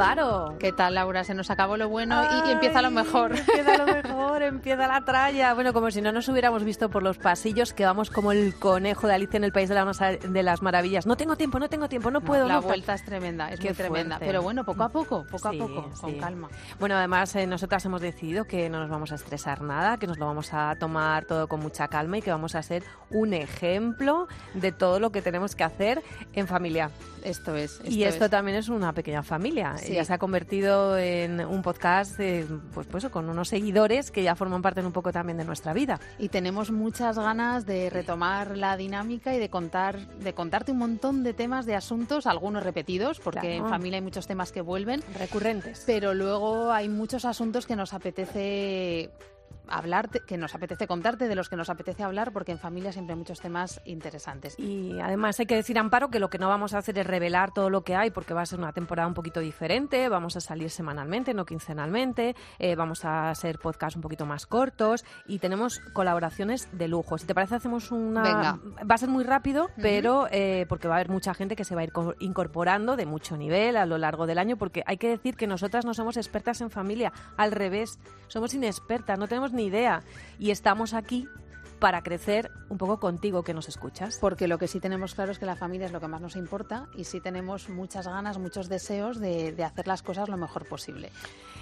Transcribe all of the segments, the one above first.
Amparo. ¿Qué tal, Laura? Se nos acabó lo bueno y- y, empieza lo mejor. Empieza lo mejor, empieza la tralla. Bueno, como si no nos hubiéramos visto por los pasillos, que vamos como el conejo de Alicia en el País de, la de las Maravillas. No tengo tiempo, no tengo tiempo, no puedo. la no vuelta es tremenda, es muy tremenda. fuerte. Pero bueno, poco a poco, poco Sí, a poco, con calma. Bueno, además, eh, nosotras hemos decidido que no nos vamos a estresar nada, que nos lo vamos a tomar todo con mucha calma y que vamos a ser un ejemplo de todo lo que tenemos que hacer en familia. Esto es. y esto es. también es una pequeña familia. Sí. Ya se ha convertido en un podcast, eh, pues, pues con unos seguidores que ya forman parte un poco también de nuestra vida. Y tenemos muchas ganas de retomar la dinámica y de contar, de contarte un montón de temas, de asuntos, algunos repetidos, porque Claro. en familia hay muchos temas que vuelven. Recurrentes. Pero luego hay muchos asuntos que nos apetece hablarte, que nos apetece contarte, de los que nos apetece hablar, porque en familia siempre hay muchos temas interesantes. Y además hay que decir, Amparo, que lo que no vamos a hacer es revelar todo lo que hay, porque va a ser una temporada un poquito diferente. Vamos a salir semanalmente, no quincenalmente. eh, vamos a hacer podcasts un poquito más cortos y tenemos colaboraciones de lujo. Si te parece, hacemos una. Venga. Va a ser muy rápido, pero eh, porque va a haber mucha gente que se va a ir co- incorporando de mucho nivel a lo largo del año, porque hay que decir que nosotras no somos expertas en familia. Al revés, somos inexpertas, no tenemos ni idea. Y estamos aquí para crecer un poco contigo que nos escuchas. Porque lo que sí tenemos claro es que la familia es lo que más nos importa y sí tenemos muchas ganas, muchos deseos de, de hacer las cosas lo mejor posible.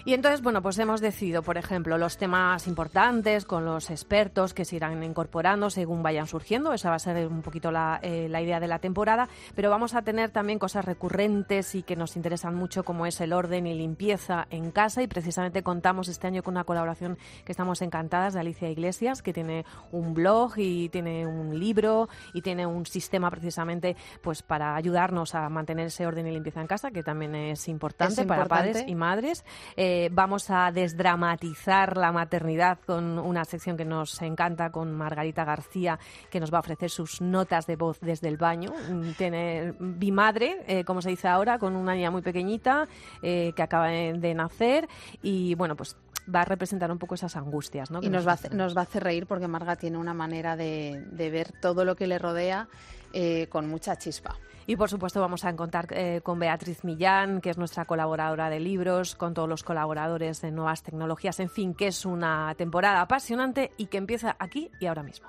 Y entonces, bueno, pues hemos decidido, por ejemplo, los temas importantes con los expertos que se irán incorporando según vayan surgiendo. Esa va a ser un poquito la, eh, la idea de la temporada. Pero vamos a tener también cosas recurrentes y que nos interesan mucho, como es el orden y limpieza en casa. Y precisamente contamos este año con una colaboración que estamos encantadas de Alicia Iglesias, que tiene un blog y tiene un libro y tiene un sistema precisamente pues para ayudarnos a mantener ese orden y limpieza en casa, que también es importante, Es para padres y madres. Eh, vamos a desdramatizar la maternidad con una sección que nos encanta con Margarita García, que nos va a ofrecer sus notas de voz desde el baño. Mm, Tiene bimadre, eh, como se dice ahora, con una niña muy pequeñita eh, que acaba de nacer y bueno, pues va a representar un poco esas angustias, ¿no? Y nos va, a hacer, hacen. nos va a hacer reír porque Marga tiene una manera de, de ver todo lo que le rodea eh, con mucha chispa. Y por supuesto vamos a contar eh, con Beatriz Millán, que es nuestra colaboradora de libros, con todos los colaboradores de nuevas tecnologías, en fin, que es una temporada apasionante y que empieza aquí y ahora mismo.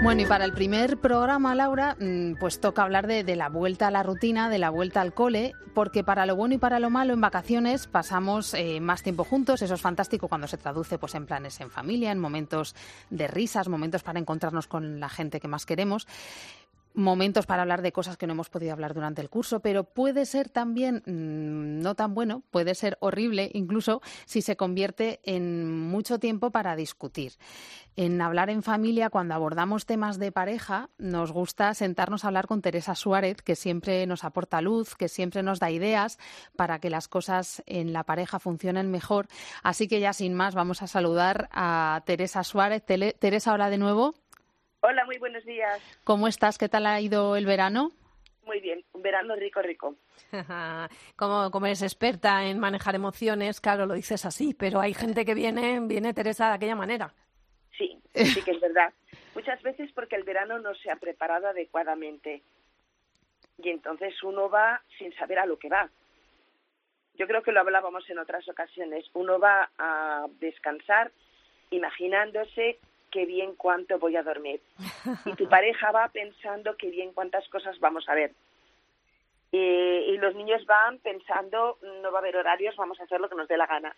Bueno, y para el primer programa, Laura, mm, pues toca hablar de, de la vuelta a la rutina, de la vuelta al cole, porque para lo bueno y para lo malo en vacaciones pasamos eh, más tiempo juntos, eso es fantástico cuando se traduce pues en planes en familia, en momentos de risas, momentos para encontrarnos con la gente que más queremos momentos para hablar de cosas que no hemos podido hablar durante el curso, pero puede ser también mm, no tan bueno, puede ser horrible incluso si se convierte en mucho tiempo para discutir. En hablar en familia, cuando abordamos temas de pareja, nos gusta sentarnos a hablar con Teresa Suárez, que siempre nos aporta luz, que siempre nos da ideas para que las cosas en la pareja funcionen mejor. Así que ya sin más, vamos a saludar a Teresa Suárez. Teresa, hola de nuevo. Hola, muy buenos días. ¿Cómo estás? ¿Qué tal ha ido el verano? Muy bien, un verano rico, rico. como, como eres experta en manejar emociones, claro, lo dices así, pero hay gente que viene, viene Teresa de aquella manera. Sí, sí que es verdad. Muchas veces porque el verano no se ha preparado adecuadamente y entonces uno va sin saber a lo que va. Yo creo que lo hablábamos en otras ocasiones. Uno va a descansar imaginándose qué bien cuánto voy a dormir. Y tu pareja va pensando qué bien cuántas cosas vamos a ver. Y, y los niños van pensando no va a haber horarios, vamos a hacer lo que nos dé la gana.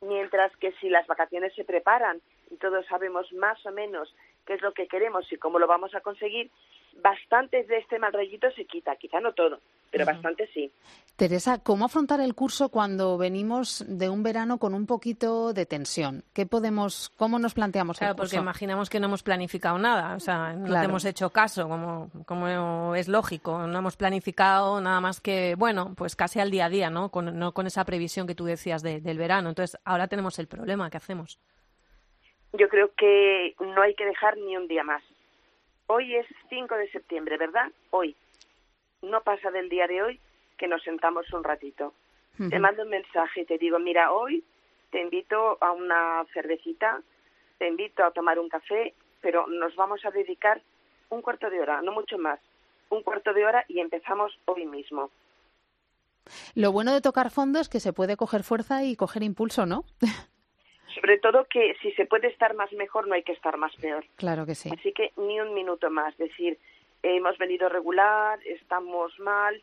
Mientras que si las vacaciones se preparan y todos sabemos más o menos qué es lo que queremos y cómo lo vamos a conseguir, bastante de este mal rollito se quita, quizá no todo, pero bastante sí. Teresa, ¿cómo afrontar el curso cuando venimos de un verano con un poquito de tensión? ¿Qué podemos, cómo nos planteamos Claro, el curso? porque imaginamos que no hemos planificado nada, o sea, no Claro. te hemos hecho caso, como, como es lógico, no hemos planificado nada más que, bueno, pues casi al día a día, ¿no? Con, no con esa previsión que tú decías de- del verano. Entonces, ahora tenemos el problema, ¿qué hacemos? yo creo que no hay que dejar ni un día más. Hoy es 5 de septiembre, ¿verdad? Hoy. No pasa del día de hoy que nos sentamos un ratito. Te mando un mensaje y te digo, mira, hoy te invito a una cervecita, te invito a tomar un café, pero nos vamos a dedicar un cuarto de hora, no mucho más, un cuarto de hora y empezamos hoy mismo. Lo bueno de tocar fondo es que se puede coger fuerza y coger impulso, ¿no? Sobre todo que si se puede estar más mejor, no hay que estar más peor. Claro que sí. Así que ni un minuto más. Decir, hemos venido regular, estamos mal.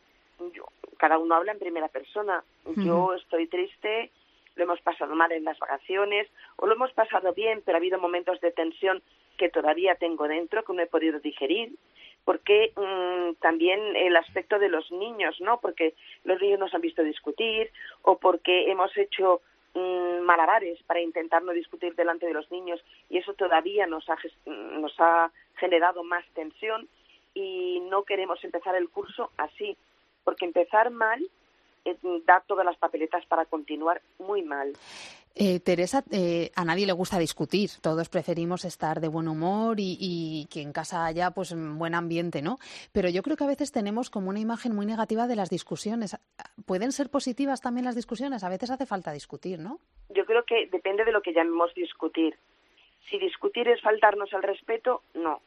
Yo, cada uno habla en primera persona. Yo estoy triste, lo hemos pasado mal en las vacaciones, o lo hemos pasado bien, pero ha habido momentos de tensión que todavía tengo dentro, que no he podido digerir porque mm, también el aspecto de los niños, ¿no? Porque los niños nos han visto discutir o porque hemos hecho mm, malabares para intentar no discutir delante de los niños y eso todavía nos ha, nos ha generado más tensión y no queremos empezar el curso así, porque empezar mal eh, da todas las papeletas para continuar muy mal. Eh, Teresa, eh, a nadie le gusta discutir. Todos preferimos estar de buen humor y, que en casa haya pues buen ambiente, ¿no? Pero yo creo que a veces tenemos como una imagen muy negativa de las discusiones. ¿Pueden ser positivas también las discusiones? A veces hace falta discutir, ¿no? Yo creo que depende de lo que llamemos discutir. Si discutir es faltarnos al respeto, no.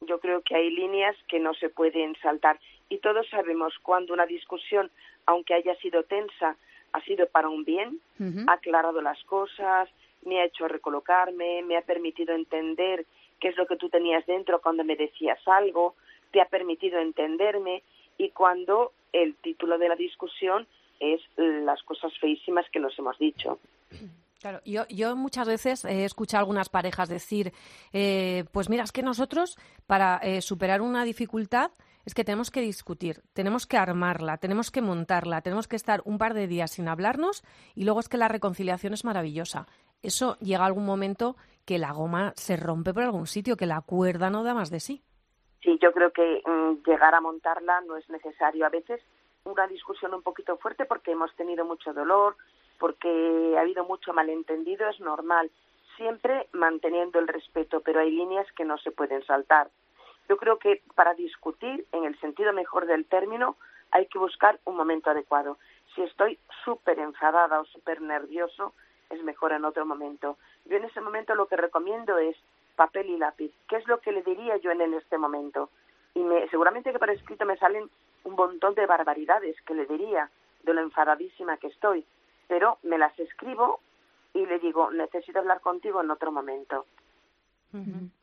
Yo creo que hay líneas que no se pueden saltar. Y todos sabemos cuando una discusión, aunque haya sido tensa, ha sido para un bien, ha aclarado las cosas, me ha hecho recolocarme, me ha permitido entender qué es lo que tú tenías dentro cuando me decías algo, te ha permitido entenderme y cuando el título de la discusión es las cosas feísimas que nos hemos dicho. Claro, yo, yo muchas veces he escuchado a algunas parejas decir, eh, pues mira, es que nosotros para eh, superar una dificultad es que tenemos que discutir, tenemos que armarla, tenemos que montarla, tenemos que estar un par de días sin hablarnos y luego es que la reconciliación es maravillosa. Eso llega algún momento que la goma se rompe por algún sitio, que la cuerda no da más de sí. Sí, yo creo que mm, llegar a montarla no es necesario. A veces una discusión un poquito fuerte porque hemos tenido mucho dolor, porque ha habido mucho malentendido, es normal. Siempre manteniendo el respeto, pero hay líneas que no se pueden saltar. Yo creo que para discutir, en el sentido mejor del término, hay que buscar un momento adecuado. Si estoy súper enfadada o súper nervioso, es mejor en otro momento. Yo en ese momento lo que recomiendo es papel y lápiz. ¿Qué es lo que le diría yo en, este momento? Y me, seguramente que para escrito me salen un montón de barbaridades que le diría de lo enfadadísima que estoy, pero me las escribo y le digo, necesito hablar contigo en otro momento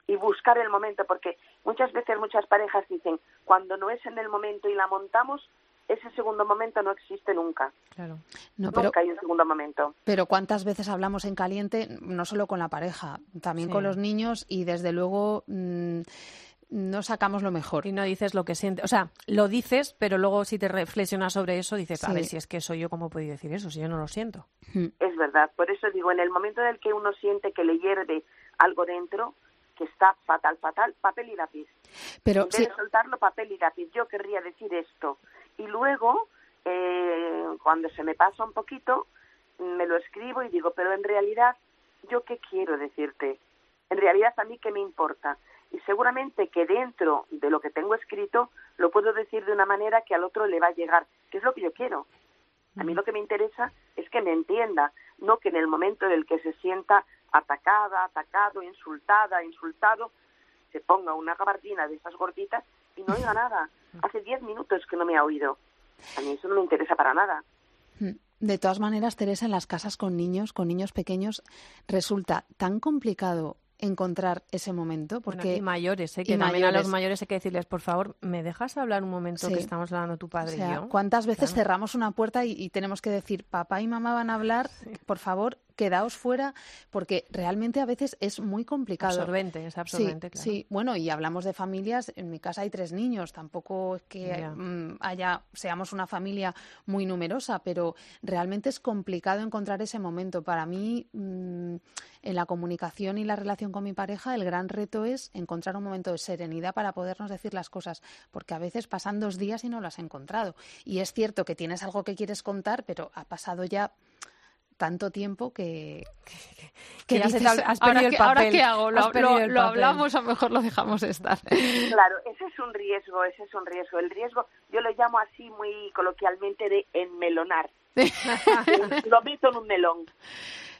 y buscar el momento, porque muchas veces muchas parejas dicen, cuando no es en el momento y la montamos, ese segundo momento no existe nunca. Claro. nunca hay un segundo momento. Pero cuántas veces hablamos en caliente, no solo con la pareja, también con los niños y desde luego mm, no sacamos lo mejor. Y no dices lo que sientes. O sea, lo dices, pero luego si te reflexionas sobre eso, dices, a ver, si es que soy yo, ¿cómo puedo decir eso? Si yo no lo siento. Es verdad. Por eso digo, en el momento en el que uno siente que le hierve algo dentro, que está fatal, fatal, papel y lápiz. Pero en vez de soltarlo, papel y lápiz. Yo querría decir esto. Y luego, eh, cuando se me pasa un poquito, me lo escribo y digo, pero en realidad, ¿yo qué quiero decirte? En realidad, a mí qué me importa. Y seguramente que dentro de lo que tengo escrito, lo puedo decir de una manera que al otro le va a llegar, que es lo que yo quiero. A mí lo que me interesa es que me entienda, no que en el momento en el que se sienta atacada, atacado, insultada, insultado, se ponga una gabardina de esas gorditas y no oiga nada. Hace diez minutos que no me ha oído. A mí eso no me interesa para nada. De todas maneras, Teresa, en las casas con niños, con niños pequeños, resulta tan complicado encontrar ese momento. Porque... y mayores, ¿eh? que también a los mayores hay que decirles, por favor, ¿me dejas hablar un momento que estamos hablando tu padre y yo? ¿Cuántas veces cerramos una puerta y, tenemos que decir, papá y mamá van a hablar, por favor, quedaos fuera, porque realmente a veces es muy complicado. Absorbente, es absorbente, sí, claro. Sí, bueno, y hablamos de familias, en mi casa hay tres niños, tampoco es que mm, haya, seamos una familia muy numerosa, pero realmente es complicado encontrar ese momento. Para mí, mm, en la comunicación y la relación con mi pareja, el gran reto es encontrar un momento de serenidad para podernos decir las cosas, porque a veces pasan dos días y no lo has encontrado. Y es cierto que tienes algo que quieres contar, pero ha pasado ya tanto tiempo que, que, ya dices, se te ha- has ¿ahora, perdido el qué, ahora papel, qué hago? ¿Lo, lo- lo papel. hablamos o mejor lo dejamos estar? Claro, ese es un riesgo, ese es un riesgo. El riesgo, yo lo llamo así muy coloquialmente de enmelonar. lo meto en un melón.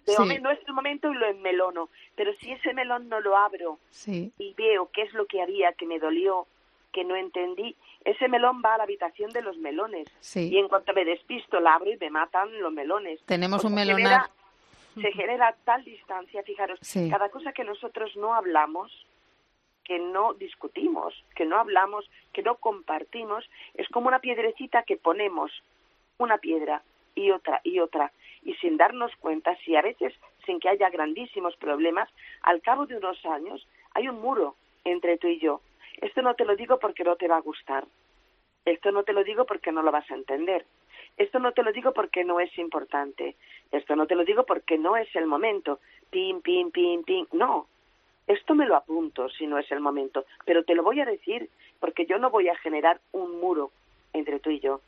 De Sí. momen- no es el momento y lo enmelono. Pero si ese melón no lo abro Sí, y veo qué es lo que había que me dolió, que no entendí, ese melón va a la habitación de los melones. sí. Y en cuanto me despisto, la abro y me matan los melones. Tenemos un melonar. genera- se genera tal distancia, fijaros, Sí. cada cosa que nosotros no hablamos, que no discutimos, que no hablamos, que no compartimos, es como una piedrecita que ponemos una piedra y otra y otra y sin darnos cuenta, si a veces sin que haya grandísimos problemas, al cabo de unos años hay un muro entre tú y yo. Esto no te lo digo porque no te va a gustar. Esto no te lo digo porque no lo vas a entender. Esto no te lo digo porque no es importante. Esto no te lo digo porque no es el momento. Pim, pim, pim, pim. No. Esto me lo apunto si no es el momento. Pero te lo voy a decir porque yo no voy a generar un muro entre tú y yo.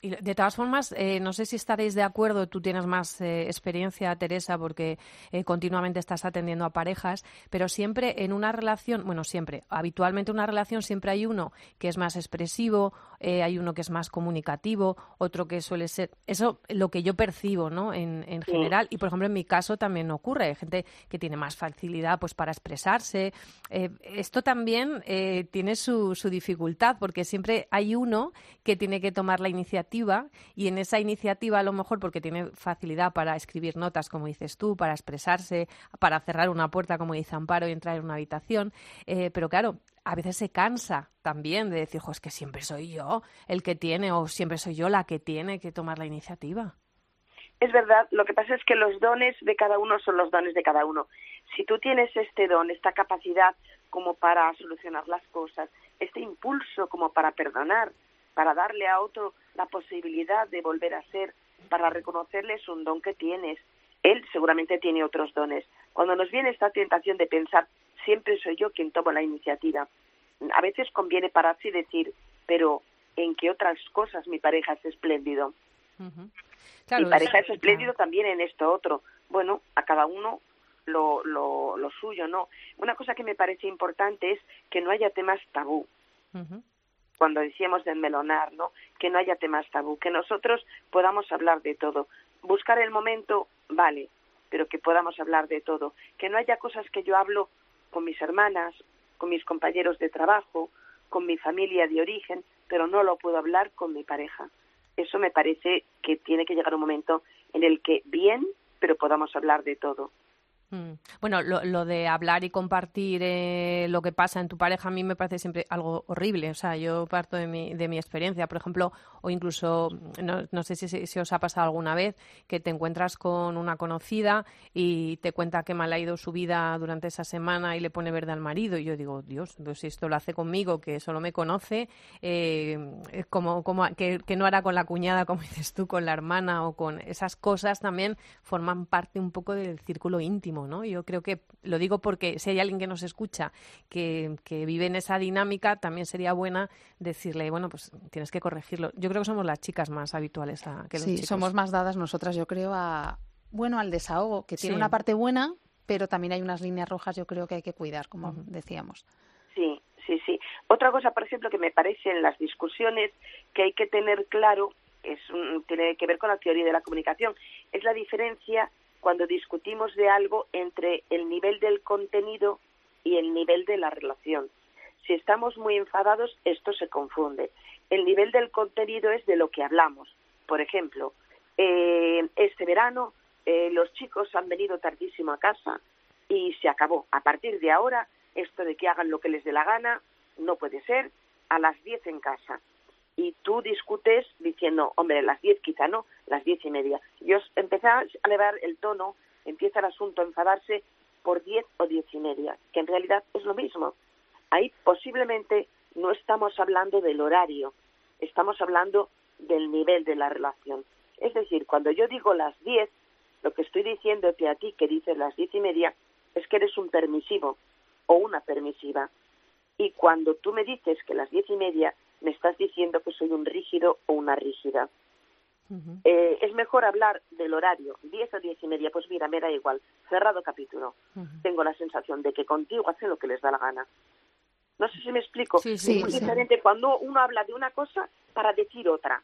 Y de todas formas, eh, no sé si estaréis de acuerdo, tú tienes más eh, experiencia, Teresa, porque eh, continuamente estás atendiendo a parejas, pero siempre en una relación, bueno, siempre, habitualmente en una relación siempre hay uno que es más expresivo, eh, hay uno que es más comunicativo, otro que suele ser, eso lo que yo percibo, ¿no? En, en general, y por ejemplo en mi caso también ocurre, hay gente que tiene más facilidad pues para expresarse. Eh, esto también eh, tiene su, su dificultad, porque siempre hay uno que tiene que tomar la iniciativa y en esa iniciativa a lo mejor porque tiene facilidad para escribir notas, como dices tú, para expresarse, para cerrar una puerta, como dice Amparo, y entrar en una habitación. Eh, pero claro, a veces se cansa también de decir, "Jo, es que siempre soy yo el que tiene o siempre soy yo la que tiene que tomar la iniciativa. Es verdad, lo que pasa es que los dones de cada uno son los dones de cada uno. Si tú tienes este don, esta capacidad como para solucionar las cosas, este impulso como para perdonar, para darle a otro la posibilidad de volver a ser, para reconocerles un don que tienes, él seguramente tiene otros dones. Cuando nos viene esta tentación de pensar, siempre soy yo quien tomo la iniciativa, a veces conviene pararse y decir, pero ¿en qué otras cosas mi pareja es espléndido? Claro, mi pareja es- es espléndido también en esto otro. Bueno, a cada uno lo, lo, lo suyo, ¿no? Una cosa que me parece importante es que no haya temas tabú. Cuando decíamos de melonar, ¿no? Que no haya temas tabú, que nosotros podamos hablar de todo. Buscar el momento, vale, pero que podamos hablar de todo. Que no haya cosas que yo hablo con mis hermanas, con mis compañeros de trabajo, con mi familia de origen, pero no lo puedo hablar con mi pareja. Eso me parece que tiene que llegar un momento en el que bien, pero podamos hablar de todo. Mm. Bueno, lo, lo de hablar y compartir eh, lo que pasa en tu pareja a mí me parece siempre algo horrible. O sea, yo parto de mi, de mi experiencia, por ejemplo, o incluso, no, no sé si, si- os ha pasado alguna vez, que te encuentras con una conocida y te cuenta qué mal ha ido su vida durante esa semana y le pone verde al marido. Y yo digo, Dios, pues si esto lo hace conmigo, que solo me conoce, eh, como, como que, que no hará con la cuñada, como dices tú, con la hermana o con esas cosas también forman parte un poco del círculo íntimo, ¿no? Yo creo que lo digo porque si hay alguien que nos escucha que, que vive en esa dinámica, también sería buena decirle, bueno, pues tienes que corregirlo. Yo creo que somos las chicas más habituales a, que los Sí, chicos. somos más dadas nosotras, yo creo, a bueno al desahogo, que tiene Sí. una parte buena, pero también hay unas líneas rojas, yo creo que hay que cuidar, como decíamos. Sí, sí, sí. Otra cosa, por ejemplo, que me parece en las discusiones que hay que tener claro, es un- tiene que ver con la teoría de la comunicación, es la diferencia cuando discutimos de algo entre el nivel del contenido y el nivel de la relación. Si estamos muy enfadados, esto se confunde. El nivel del contenido es de lo que hablamos. Por ejemplo, eh, este verano eh, los chicos han venido tardísimo a casa y se acabó. A partir de ahora, esto de que hagan lo que les dé la gana no puede ser a las 10 en casa. Y tú discutes diciendo, hombre, las 10 quizá no, las diez y media. Y os empezáis a elevar el tono, empieza el asunto a enfadarse por 10 o diez y media, que en realidad es lo mismo. Ahí posiblemente no estamos hablando del horario, estamos hablando del nivel de la relación. Es decir, cuando yo digo las 10, lo que estoy diciéndote a ti que dices las diez y media es que eres un permisivo o una permisiva. Y cuando tú me dices que las diez y media, me estás diciendo que soy un rígido o una rígida. Eh, es mejor hablar del horario, 10 o 10 y media, pues mira, me da igual, cerrado capítulo. Tengo la sensación de que contigo hacen lo que les da la gana. No sé si me explico. Sí, sí, es muy sí. diferente cuando uno habla de una cosa para decir otra.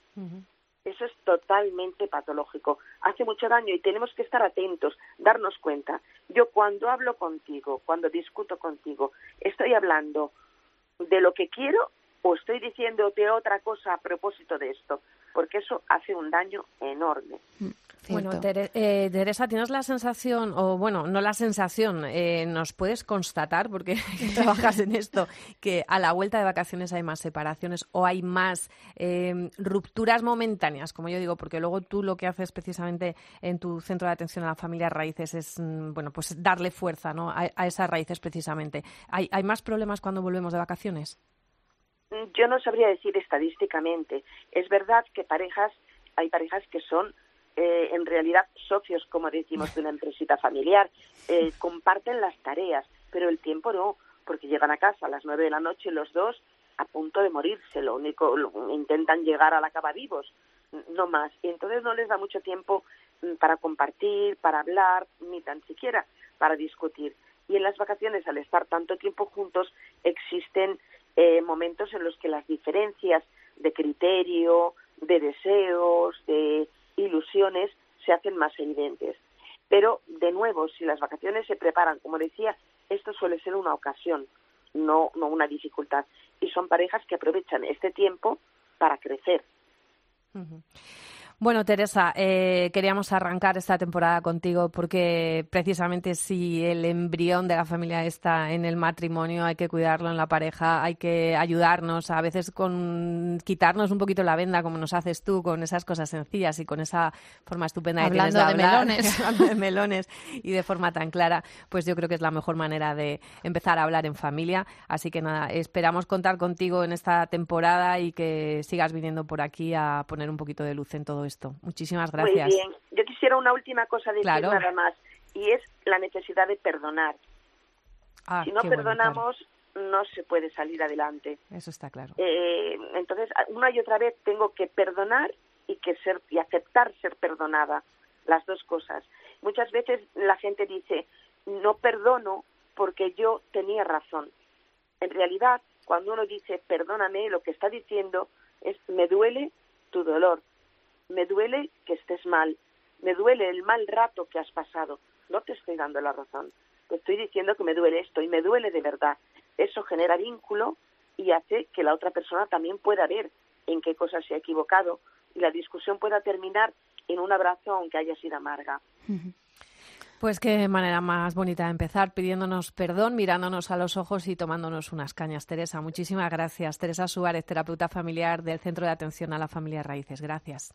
Eso es totalmente patológico. Hace mucho daño y tenemos que estar atentos, darnos cuenta. Yo cuando hablo contigo, cuando discuto contigo, estoy hablando de lo que quiero o estoy diciéndote otra cosa a propósito de esto, porque eso hace un daño enorme. Bueno, Cierto. Tere- eh, Teresa, ¿tienes la sensación, o bueno, no la sensación, eh, nos puedes constatar, porque trabajas en esto, que a la vuelta de vacaciones hay más separaciones o hay más eh, rupturas momentáneas, como yo digo, porque luego tú lo que haces precisamente en tu centro de atención a la familia raíces es, mm, bueno, pues darle fuerza ¿no? a, a esas raíces precisamente. ¿Hay, ¿Hay más problemas cuando volvemos de vacaciones? Yo no sabría decir estadísticamente. Es verdad que parejas, hay parejas que son eh, en realidad socios, como decimos, de una empresita familiar, eh, comparten las tareas, pero el tiempo no, porque llegan a casa a las nueve de la noche los dos a punto de morirse, lo único, lo- intentan llegar a la cama vivos, no más. Y entonces no les da mucho tiempo mm, para compartir, para hablar, ni tan siquiera para discutir. Y en las vacaciones, al estar tanto tiempo juntos, existen eh, momentos en los que las diferencias de criterio, de deseos, de ilusiones se hacen más evidentes. Pero, de nuevo, si las vacaciones se preparan, como decía, esto suele ser una ocasión, no, no una dificultad. Y son parejas que aprovechan este tiempo para crecer. Ujú. Bueno, Teresa, eh, queríamos arrancar esta temporada contigo porque precisamente si el embrión de la familia está en el matrimonio, hay que cuidarlo en la pareja, hay que ayudarnos a veces con quitarnos un poquito la venda, como nos haces tú, con esas cosas sencillas y con esa forma estupenda que tienes Hablando de hablar, melones. hablando de melones y de forma tan clara, pues yo creo que es la mejor manera de empezar a hablar en familia. Así que nada, esperamos contar contigo en esta temporada y que sigas viniendo por aquí a poner un poquito de luz en todo esto. Muchísimas gracias. Muy bien. Yo quisiera una última cosa decir Claro. nada más, y es la necesidad de perdonar. Ah, si no bueno, perdonamos, no se puede salir adelante. Eso está claro. Eh, entonces, una y otra vez tengo que perdonar y que ser y aceptar ser perdonada, las dos cosas. Muchas veces la gente dice, no perdono porque yo tenía razón. En realidad, cuando uno dice perdóname, lo que está diciendo es me duele tu dolor, me duele que estés mal, me duele el mal rato que has pasado. No te estoy dando la razón, te estoy diciendo que me duele esto y me duele de verdad. Eso genera vínculo y hace que la otra persona también pueda ver en qué cosas se ha equivocado y la discusión pueda terminar en un abrazo aunque haya sido amarga. Pues qué manera más bonita de empezar, pidiéndonos perdón, mirándonos a los ojos y tomándonos unas cañas. Teresa, muchísimas gracias. Teresa Suárez, terapeuta familiar del Centro de Atención a la Familia Raíces. Gracias.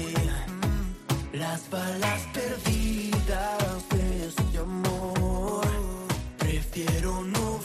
las balas perdidas de este amor. Prefiero no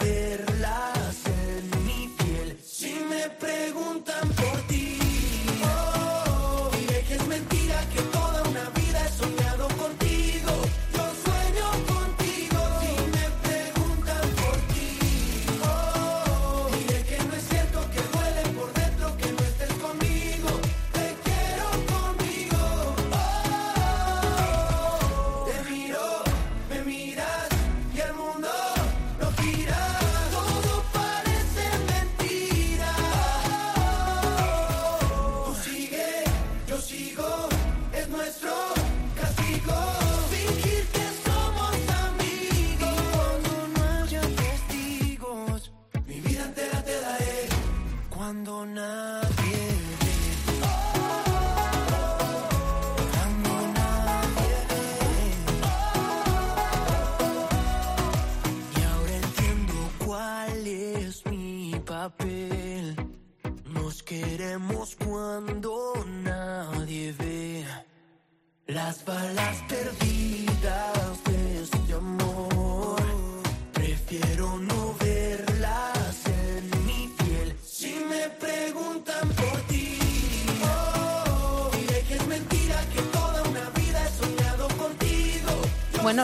last but not least.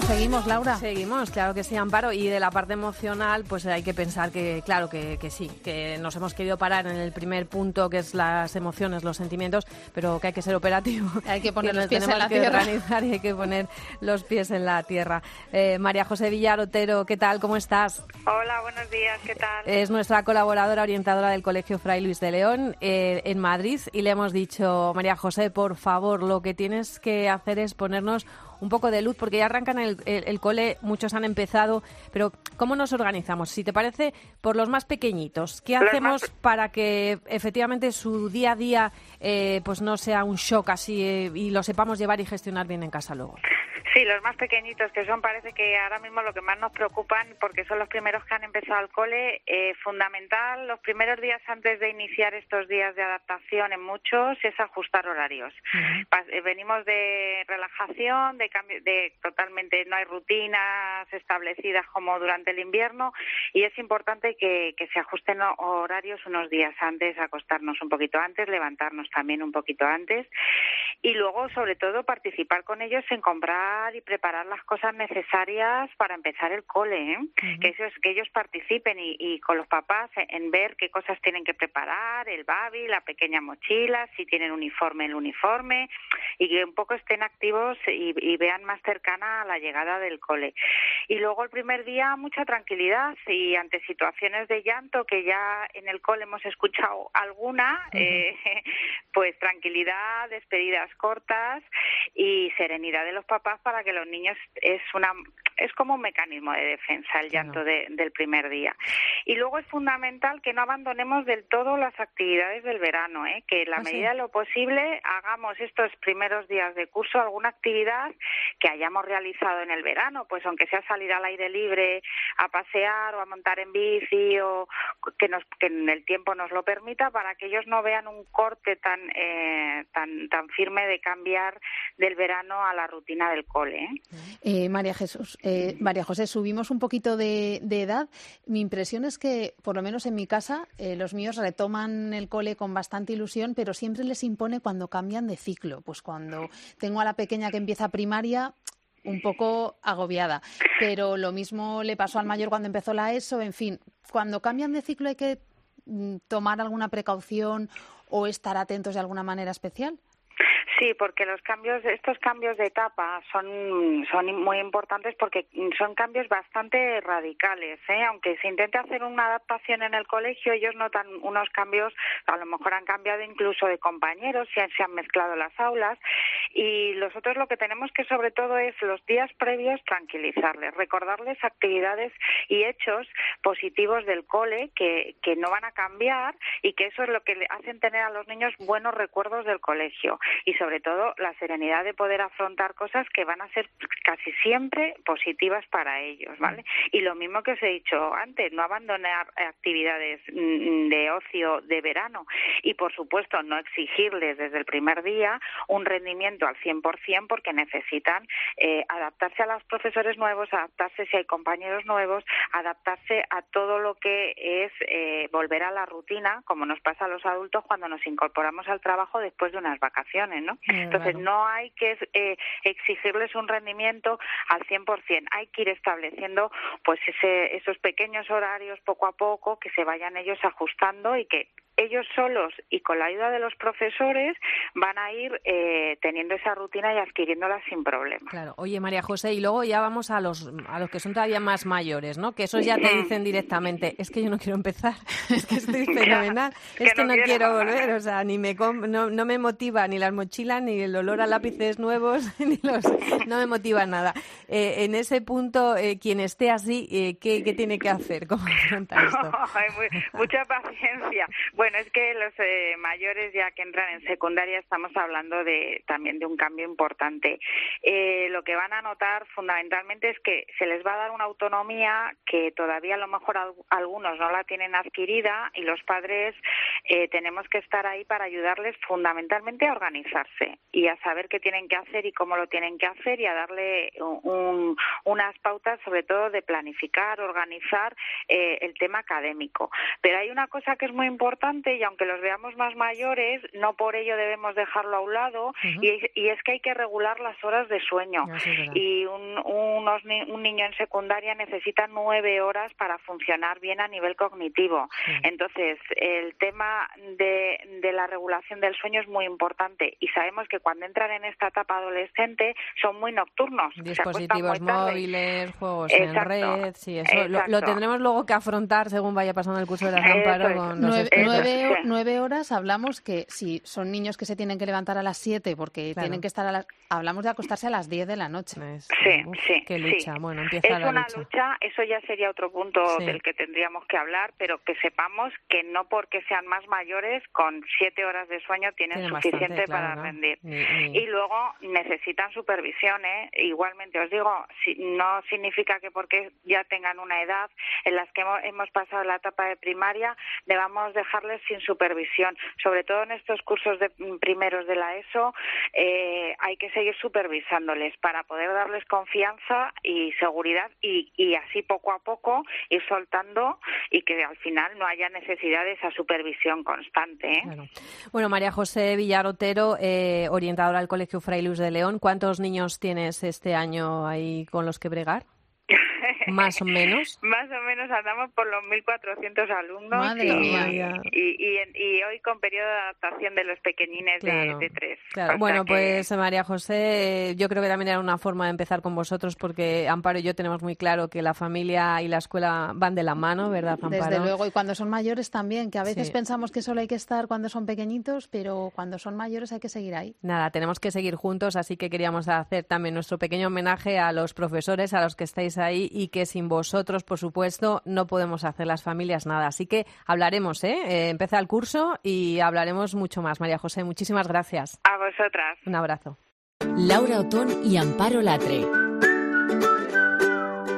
Seguimos, Laura. Seguimos, claro que sí, Amparo. Y de la parte emocional, pues hay que pensar que, claro, que, que sí, que nos hemos querido parar en el primer punto, que es las emociones, los sentimientos, pero que hay que ser operativo. Hay que poner los pies en la que tierra. organizar y hay que poner los pies en la tierra. Eh, María José Villarotero, ¿qué tal? ¿Cómo estás? Hola, buenos días, ¿qué tal? Es nuestra colaboradora orientadora del Colegio Fray Luis de León eh, en Madrid y le hemos dicho, María José, por favor, lo que tienes que hacer es ponernos un poco de luz porque ya arrancan el, el- el cole, muchos han empezado, pero ¿cómo nos organizamos? Si te parece, por los más pequeñitos, ¿qué hacemos para que efectivamente su día a día eh, pues no sea un shock así eh, y lo sepamos llevar y gestionar bien en casa luego? Sí, los más pequeñitos, que son parece que ahora mismo lo que más nos preocupan, porque son los primeros que han empezado al cole, eh, fundamental, los primeros días antes de iniciar estos días de adaptación en muchos, es ajustar horarios. Pas- eh, Venimos de relajación, de cambio, de totalmente no hay rutinas establecidas como durante el invierno y es importante que, que se ajusten ho- horarios unos días antes, acostarnos un poquito antes, levantarnos también un poquito antes y luego sobre todo participar con ellos en comprar y preparar las cosas necesarias para empezar el cole, ¿eh? que, es, que ellos participen y, y con los papás en, en ver qué cosas tienen que preparar, el babi, la pequeña mochila, si tienen uniforme, el uniforme y que un poco estén activos y, y vean más cercana a la llegada del cole. Y luego el primer día mucha tranquilidad y ante situaciones de llanto que ya en el cole hemos escuchado alguna, eh, pues tranquilidad, despedidas cortas y serenidad de los papás para que los niños es una es como un mecanismo de defensa el llanto de- del primer día. Y luego es fundamental que no abandonemos del todo las actividades del verano, ¿eh? que en la Ah, sí. medida de lo posible hagamos estos primeros días de curso alguna actividad que hayamos realizado en el verano, pues aunque sea salir al aire libre a pasear o a montar en bici o que, nos, que en el tiempo nos lo permita para que ellos no vean un corte tan, eh, tan, tan firme de cambiar del verano a la rutina del cole. ¿eh? Eh, María Jesús, eh, María José, subimos un poquito de, edad. Mi impresión es que, por lo menos en mi casa, eh, los míos retoman el cole con bastante ilusión, pero siempre les impone cuando cambian de ciclo. Pues cuando tengo a la pequeña que empieza primaria, un poco agobiada. Pero lo mismo le pasó al mayor cuando empezó la ESO. En fin, cuando cambian de ciclo hay que mm, tomar alguna precaución o estar atentos de alguna manera especial. Sí, porque los cambios, estos cambios de etapa son, son muy importantes porque son cambios bastante radicales. ¿eh? Aunque se intente hacer una adaptación en el colegio, ellos notan unos cambios, a lo mejor han cambiado incluso de compañeros, se han, mezclado las aulas. Y nosotros lo que tenemos que sobre todo es los días previos tranquilizarles, recordarles actividades y hechos positivos del cole que, que no van a cambiar y que eso es lo que le hacen tener a los niños buenos recuerdos del colegio sobre todo la serenidad de poder afrontar cosas que van a ser casi siempre positivas para ellos, ¿vale? Y lo mismo que os he dicho antes, no abandonar actividades mm, de ocio de verano y por supuesto no exigirles desde el primer día un rendimiento al 100% porque necesitan eh, adaptarse a los profesores nuevos, adaptarse si hay compañeros nuevos, adaptarse a todo lo que es eh, volver a la rutina, como nos pasa a los adultos cuando nos incorporamos al trabajo después de unas vacaciones, ¿no? Eh, Entonces claro. no hay que eh, exigirles un rendimiento al 100%, hay que ir estableciendo pues ese, esos pequeños horarios poco a poco que se vayan ellos ajustando y que ellos solos y con la ayuda de los profesores van a ir eh, teniendo esa rutina y adquiriéndola sin problema. Claro. Oye, María José, y luego ya vamos a los, a los que son todavía más mayores, ¿no? Que esos ya te dicen directamente, es que yo no quiero empezar, es que estoy fenomenal, es que no no quiero. volver, o sea, ni me com- no, no me motiva ni las mochilas, ni el olor a lápices nuevos, ni los, no me motiva nada. Eh, en ese punto, eh, quien esté así, eh, ¿qué, ¿qué tiene que hacer? ¿Cómo afronta esto? Mucha paciencia. Bueno, Bueno, es que los eh, mayores ya que entran en secundaria estamos hablando de también de un cambio importante. Eh, lo que van a notar fundamentalmente es que se les va a dar una autonomía que todavía a lo mejor algunos no la tienen adquirida y los padres eh, tenemos que estar ahí para ayudarles fundamentalmente a organizarse y a saber qué tienen que hacer y cómo lo tienen que hacer y a darle unas pautas sobre todo de planificar, organizar el tema académico. Pero hay una cosa que es muy importante y aunque los veamos más mayores, no por ello debemos dejarlo a un lado y, es que hay que regular las horas de sueño. y un, un niño en secundaria necesita nueve horas para funcionar bien a nivel cognitivo. Entonces, el tema de, de la regulación del sueño es muy importante y sabemos que cuando entran en esta etapa adolescente son muy nocturnos. Dispositivos móviles, juegos en red, sí, eso lo, lo, tendremos luego que afrontar según vaya pasando el curso de la Amparo con nueve, horas hablamos que si son niños que se tienen que levantar a las siete porque tienen que estar a las... Hablamos de acostarse a las diez de la noche. sí, sí. Qué lucha. Bueno, empieza es una lucha. Eso ya sería otro punto del que tendríamos que hablar, pero que sepamos que no porque sean más mayores, con siete horas de sueño tienen, suficiente para rendir. Y luego necesitan supervisión, ¿eh? Igualmente, os digo, si, no significa que porque ya tengan una edad en las que hemos pasado la etapa de primaria, debamos dejarles sin supervisión. Sobre todo en estos cursos de mm, primeros de la ESO, eh, hay que seguir supervisándoles para poder darles confianza y seguridad y, así poco a poco ir soltando y que al final no haya necesidad de esa supervisión constante. ¿eh? Bueno, María José Villarotero, eh, orientadora del Colegio Fray Luz de León, ¿cuántos niños tienes este año ahí con los que bregar? Más o menos. Más o menos andamos por los 1.400 alumnos. Madre y, mía. Y, hoy con periodo de adaptación de los pequeñines de, tres. Bueno, pues María José, yo creo que también era una forma de empezar con vosotros porque Amparo y yo tenemos muy claro que la familia y la escuela van de la mano, ¿verdad, Amparo? Desde luego, y cuando son mayores también, que a veces pensamos que solo hay que estar cuando son pequeñitos, pero cuando son mayores hay que seguir ahí. Nada, tenemos que seguir juntos, así que queríamos hacer también nuestro pequeño homenaje a los profesores, a los que estáis ahí y que sin vosotros, por supuesto, no podemos hacer las familias nada. Así que hablaremos, ¿eh? eh empieza el curso y hablaremos mucho más. María José, muchísimas gracias. A vosotras. Un abrazo. Laura Otón y Amparo Latre.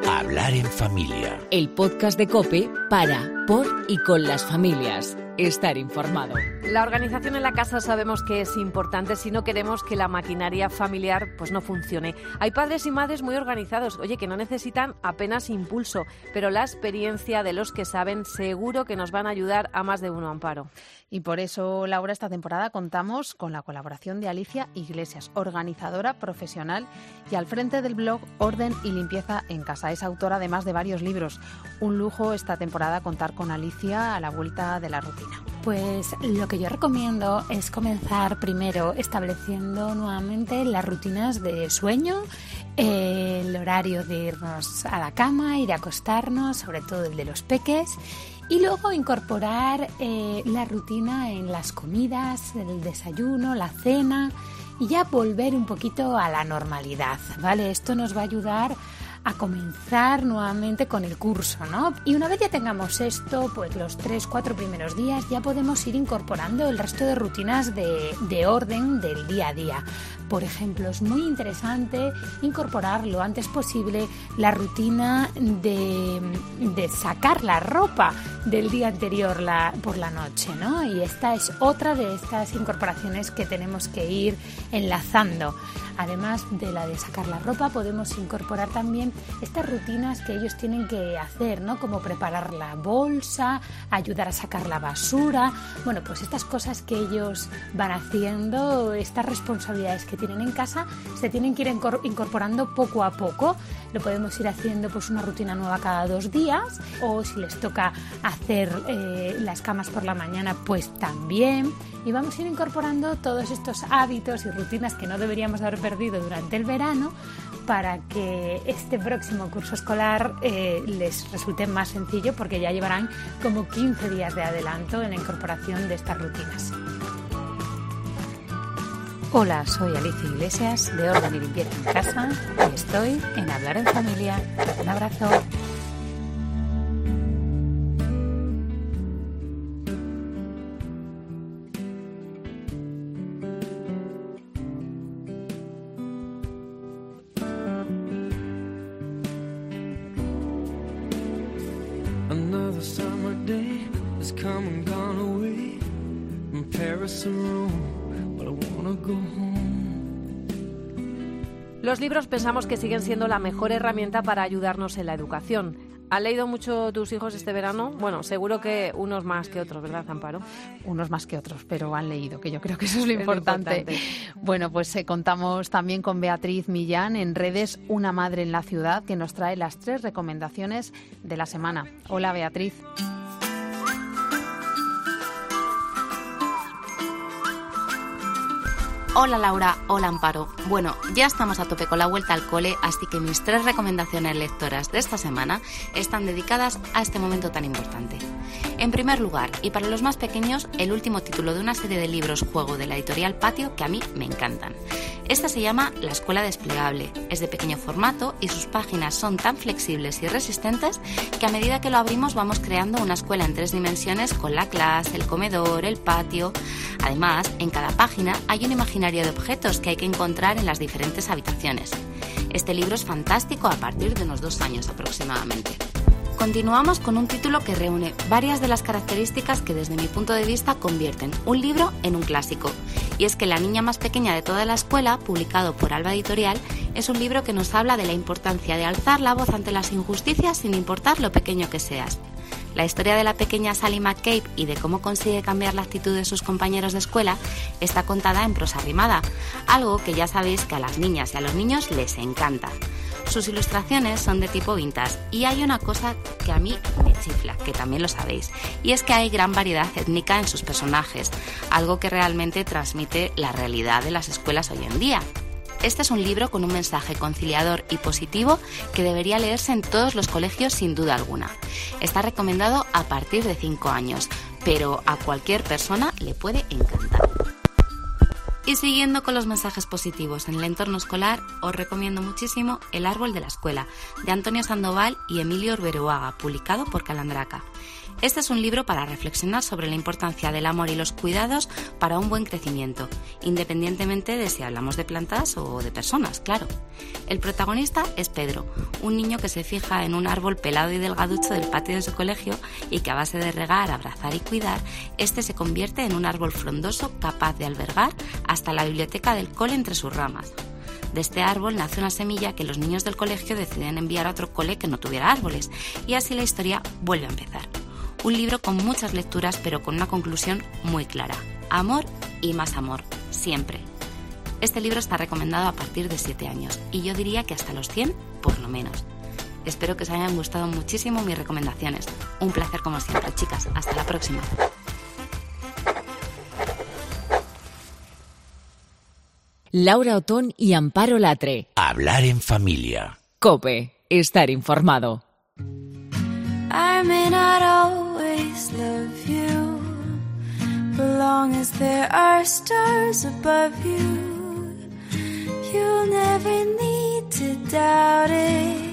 Hablar en familia. El podcast de Cope para, por y con las familias estar informado. La organización en la casa sabemos que es importante si no queremos que la maquinaria familiar pues no funcione. Hay padres y madres muy organizados, oye, que no necesitan apenas impulso, pero la experiencia de los que saben seguro que nos van a ayudar a más de uno amparo. Y por eso, Laura, esta temporada contamos con la colaboración de Alicia Iglesias, organizadora profesional y al frente del blog Orden y Limpieza en Casa. Es autora de más de varios libros. Un lujo esta temporada contar con Alicia a la vuelta de la rutina. Pues lo que yo recomiendo es comenzar primero estableciendo nuevamente las rutinas de sueño, el horario de irnos a la cama, ir a acostarnos, sobre todo el de los peques y luego incorporar eh, la rutina en las comidas, el desayuno, la cena y ya volver un poquito a la normalidad, ¿vale? Esto nos va a ayudar a comenzar nuevamente con el curso, ¿no? Y una vez ya tengamos esto, pues los tres, cuatro primeros días ya podemos ir incorporando el resto de rutinas de, de orden del día a día. Por ejemplo, es muy interesante incorporar lo antes posible la rutina de, de sacar la ropa del día anterior por la noche, ¿no? Y esta es otra de estas incorporaciones que tenemos que ir enlazando. Además de la de sacar la ropa, podemos incorporar también estas rutinas que ellos tienen que hacer, ¿no? Como preparar la bolsa, ayudar a sacar la basura. Bueno, pues estas cosas que ellos van haciendo, estas responsabilidades que tienen en casa, se tienen que ir incorporando poco a poco. Lo podemos ir haciendo pues una rutina nueva cada dos días o si les toca hacer eh, las camas por la mañana, pues también. Y vamos a ir incorporando todos estos hábitos y rutinas que no deberíamos haber perdido durante el verano para que este próximo curso escolar eh, les resulte más sencillo porque ya llevarán como 15 días de adelanto en la incorporación de estas rutinas. Hola, soy Alicia Iglesias de Orden y Limpieza en Casa y estoy en Hablar en Familia. Un abrazo. Libros pensamos que siguen siendo la mejor herramienta para ayudarnos en la educación. ¿Han leído mucho tus hijos este verano? Bueno, seguro que unos más que otros, ¿verdad, Amparo? Unos más que otros, pero han leído, que yo creo que eso es lo Es lo importante. importante. Bueno, pues eh, contamos también con Beatriz Millán en redes Una Madre en la Ciudad, que nos trae las tres recomendaciones de la semana. Hola, Beatriz. Hola Laura, hola Amparo. Bueno, ya estamos a tope con la vuelta al cole, así que mis tres recomendaciones lectoras de esta semana están dedicadas a este momento tan importante. En primer lugar, y para los más pequeños, el último título de una serie de libros juego de la editorial Patio que a mí me encantan. Esta se llama La Escuela Desplegable. Es de pequeño formato y sus páginas son tan flexibles y resistentes que a medida que lo abrimos vamos creando una escuela en tres dimensiones con la clase, el comedor, el patio. Además, en cada página hay un imaginario de objetos que hay que encontrar en las diferentes habitaciones. Este libro es fantástico a partir de unos dos años aproximadamente. Continuamos con un título que reúne varias de las características que desde mi punto de vista convierten un libro en un clásico. Y es que La niña más pequeña de toda la escuela, publicado por Alba Editorial, es un libro que nos habla de la importancia de alzar la voz ante las injusticias sin importar lo pequeño que seas. La historia de la pequeña Sally McCabe y de cómo consigue cambiar la actitud de sus compañeros de escuela está contada en prosa rimada, algo que ya sabéis que a las niñas y a los niños les encanta. Sus ilustraciones son de tipo vintage y hay una cosa que a mí me chifla, que también lo sabéis, y es que hay gran variedad étnica en sus personajes, algo que realmente transmite la realidad de las escuelas hoy en día. Este es un libro con un mensaje conciliador y positivo que debería leerse en todos los colegios sin duda alguna. Está recomendado a partir de 5 años, pero a cualquier persona le puede encantar. Y siguiendo con los mensajes positivos en el entorno escolar, os recomiendo muchísimo El árbol de la escuela, de Antonio Sandoval y Emilio Orberuaga, publicado por Calandraca. Este es un libro para reflexionar sobre la importancia del amor y los cuidados para un buen crecimiento, independientemente de si hablamos de plantas o de personas, claro. El protagonista es Pedro, un niño que se fija en un árbol pelado y delgaducho del patio de su colegio y que a base de regar, abrazar y cuidar, este se convierte en un árbol frondoso capaz de albergar hasta la biblioteca del cole entre sus ramas. De este árbol nace una semilla que los niños del colegio deciden enviar a otro cole que no tuviera árboles, y así la historia vuelve a empezar. Un libro con muchas lecturas pero con una conclusión muy clara. Amor y más amor, siempre. Este libro está recomendado a partir de 7 años y yo diría que hasta los 100 por lo menos. Espero que os hayan gustado muchísimo mis recomendaciones. Un placer como siempre, chicas. Hasta la próxima. Laura Otón y Amparo Latre. Hablar en familia. Cope, estar informado. Love you, but long as there are stars above you, you'll never need to doubt it.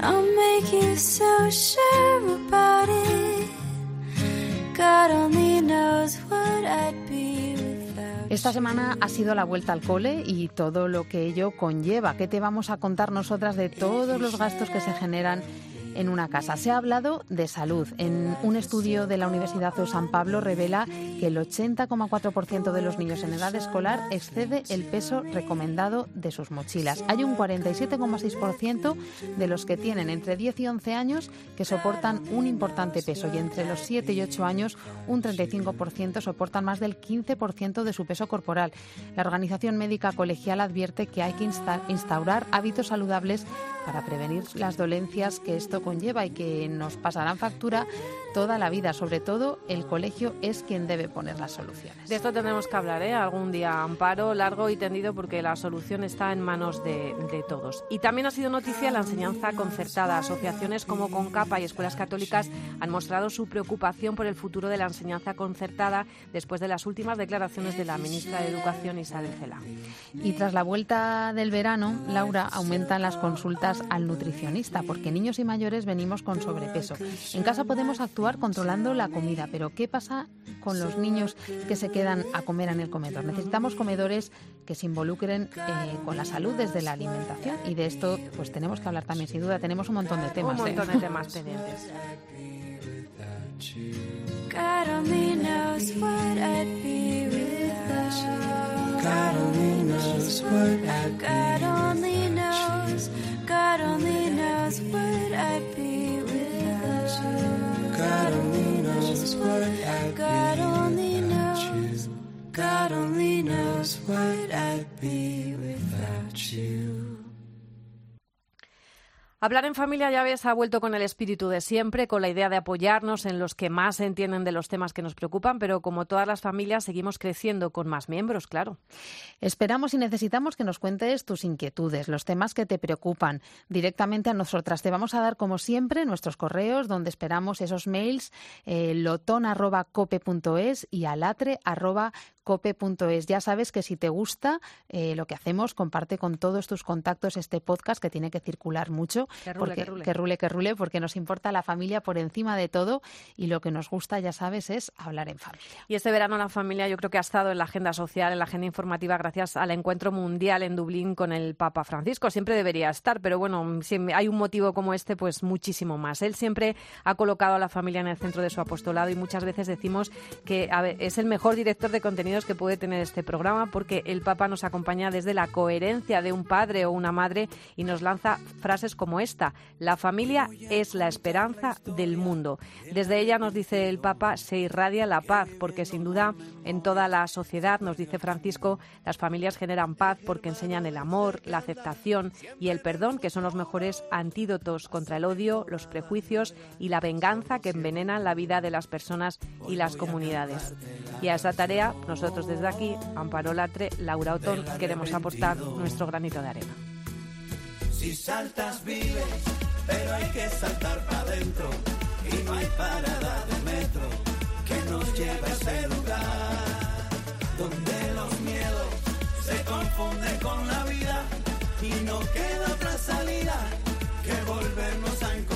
I'll make you so sure about it. God only knows what I'd be without. Esta semana ha sido la vuelta al cole y todo lo que ello conlleva. ¿Qué te vamos a contar nosotras de todos los gastos que se generan en una casa? Se ha hablado de salud. En un estudio de la Universidad de San Pablo revela que el 80,4% de los niños en edad escolar excede el peso recomendado de sus mochilas. Hay un 47,6% de los que tienen entre 10 y 11 años que soportan un importante peso y entre los 7 y 8 años un 35% soportan más del 15% de su peso corporal. La Organización Médica Colegial advierte que hay que insta- instaurar hábitos saludables para prevenir las dolencias que esto conlleva y que nos pasarán factura toda la vida. Sobre todo, el colegio es quien debe poner las soluciones. De esto tendremos que hablar ¿eh? algún día, Amparo, largo y tendido, porque la solución está en manos de, de todos. Y también ha sido noticia la enseñanza concertada. Asociaciones como Concapa y escuelas católicas han mostrado su preocupación por el futuro de la enseñanza concertada después de las últimas declaraciones de la ministra de Educación, Isabel Cela. Y tras la vuelta del verano, Laura, aumentan las consultas al nutricionista porque niños y mayores venimos con sobrepeso. En casa podemos actuar controlando la comida, pero ¿qué pasa con los niños que se quedan a comer en el comedor? Necesitamos comedores que se involucren eh, con la salud desde la alimentación y de esto pues tenemos que hablar también sin duda. Tenemos un montón de temas. Un ¿eh? montón de temas pendientes. God only knows what I'd be without you. God only knows what I'd God only knows. God only knows what I'd be. God only knows what I'd God only knows. God only knows what I'd be without you. Hablar en familia, ya ves, ha vuelto con el espíritu de siempre, con la idea de apoyarnos en los que más entienden de los temas que nos preocupan, pero como todas las familias, seguimos creciendo con más miembros, claro. Esperamos y necesitamos que nos cuentes tus inquietudes, los temas que te preocupan directamente a nosotras. Te vamos a dar, como siempre, nuestros correos donde esperamos esos mails, eh, loton.cope.es y alatre.cope.es. Ya sabes que si te gusta eh, lo que hacemos, comparte con todos tus contactos este podcast que tiene que circular mucho. Que rule, porque, que rule. que rule, que rule, porque nos importa la familia por encima de todo y lo que nos gusta, ya sabes, es hablar en familia. Y este verano la familia yo creo que ha estado en la agenda social, en la agenda informativa, gracias al encuentro mundial en Dublín con el Papa Francisco. Siempre debería estar, pero bueno, si hay un motivo como este, pues muchísimo más. Él siempre ha colocado a la familia en el centro de su apostolado y muchas veces decimos que a ver, es el mejor director de contenidos que puede tener este programa porque el Papa nos acompaña desde la coherencia de un padre o una madre y nos lanza frases como esta. La familia es la esperanza del mundo. Desde ella nos dice el Papa, se irradia la paz, porque sin duda en toda la sociedad, nos dice Francisco, las familias generan paz porque enseñan el amor, la aceptación y el perdón, que son los mejores antídotos contra el odio, los prejuicios y la venganza que envenenan la vida de las personas y las comunidades. Y a esa tarea, nosotros desde aquí, Amparo Latre, Laura Otón, queremos aportar nuestro granito de arena. Si saltas vives, pero hay que saltar para adentro. Y no hay parada de metro que nos lleve a ese lugar. Donde los miedos se confunden con la vida. Y no queda otra salida que volvernos a encontrar.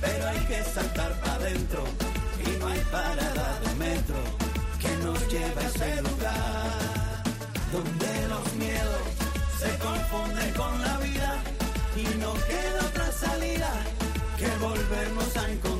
pero hay que saltar para adentro y no hay parada de metro que nos lleve a ese lugar donde los miedos se confunden con la vida y no queda otra salida que volvernos a encontrar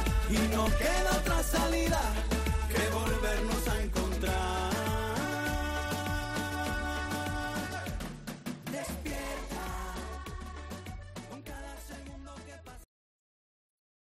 y no queda otra salida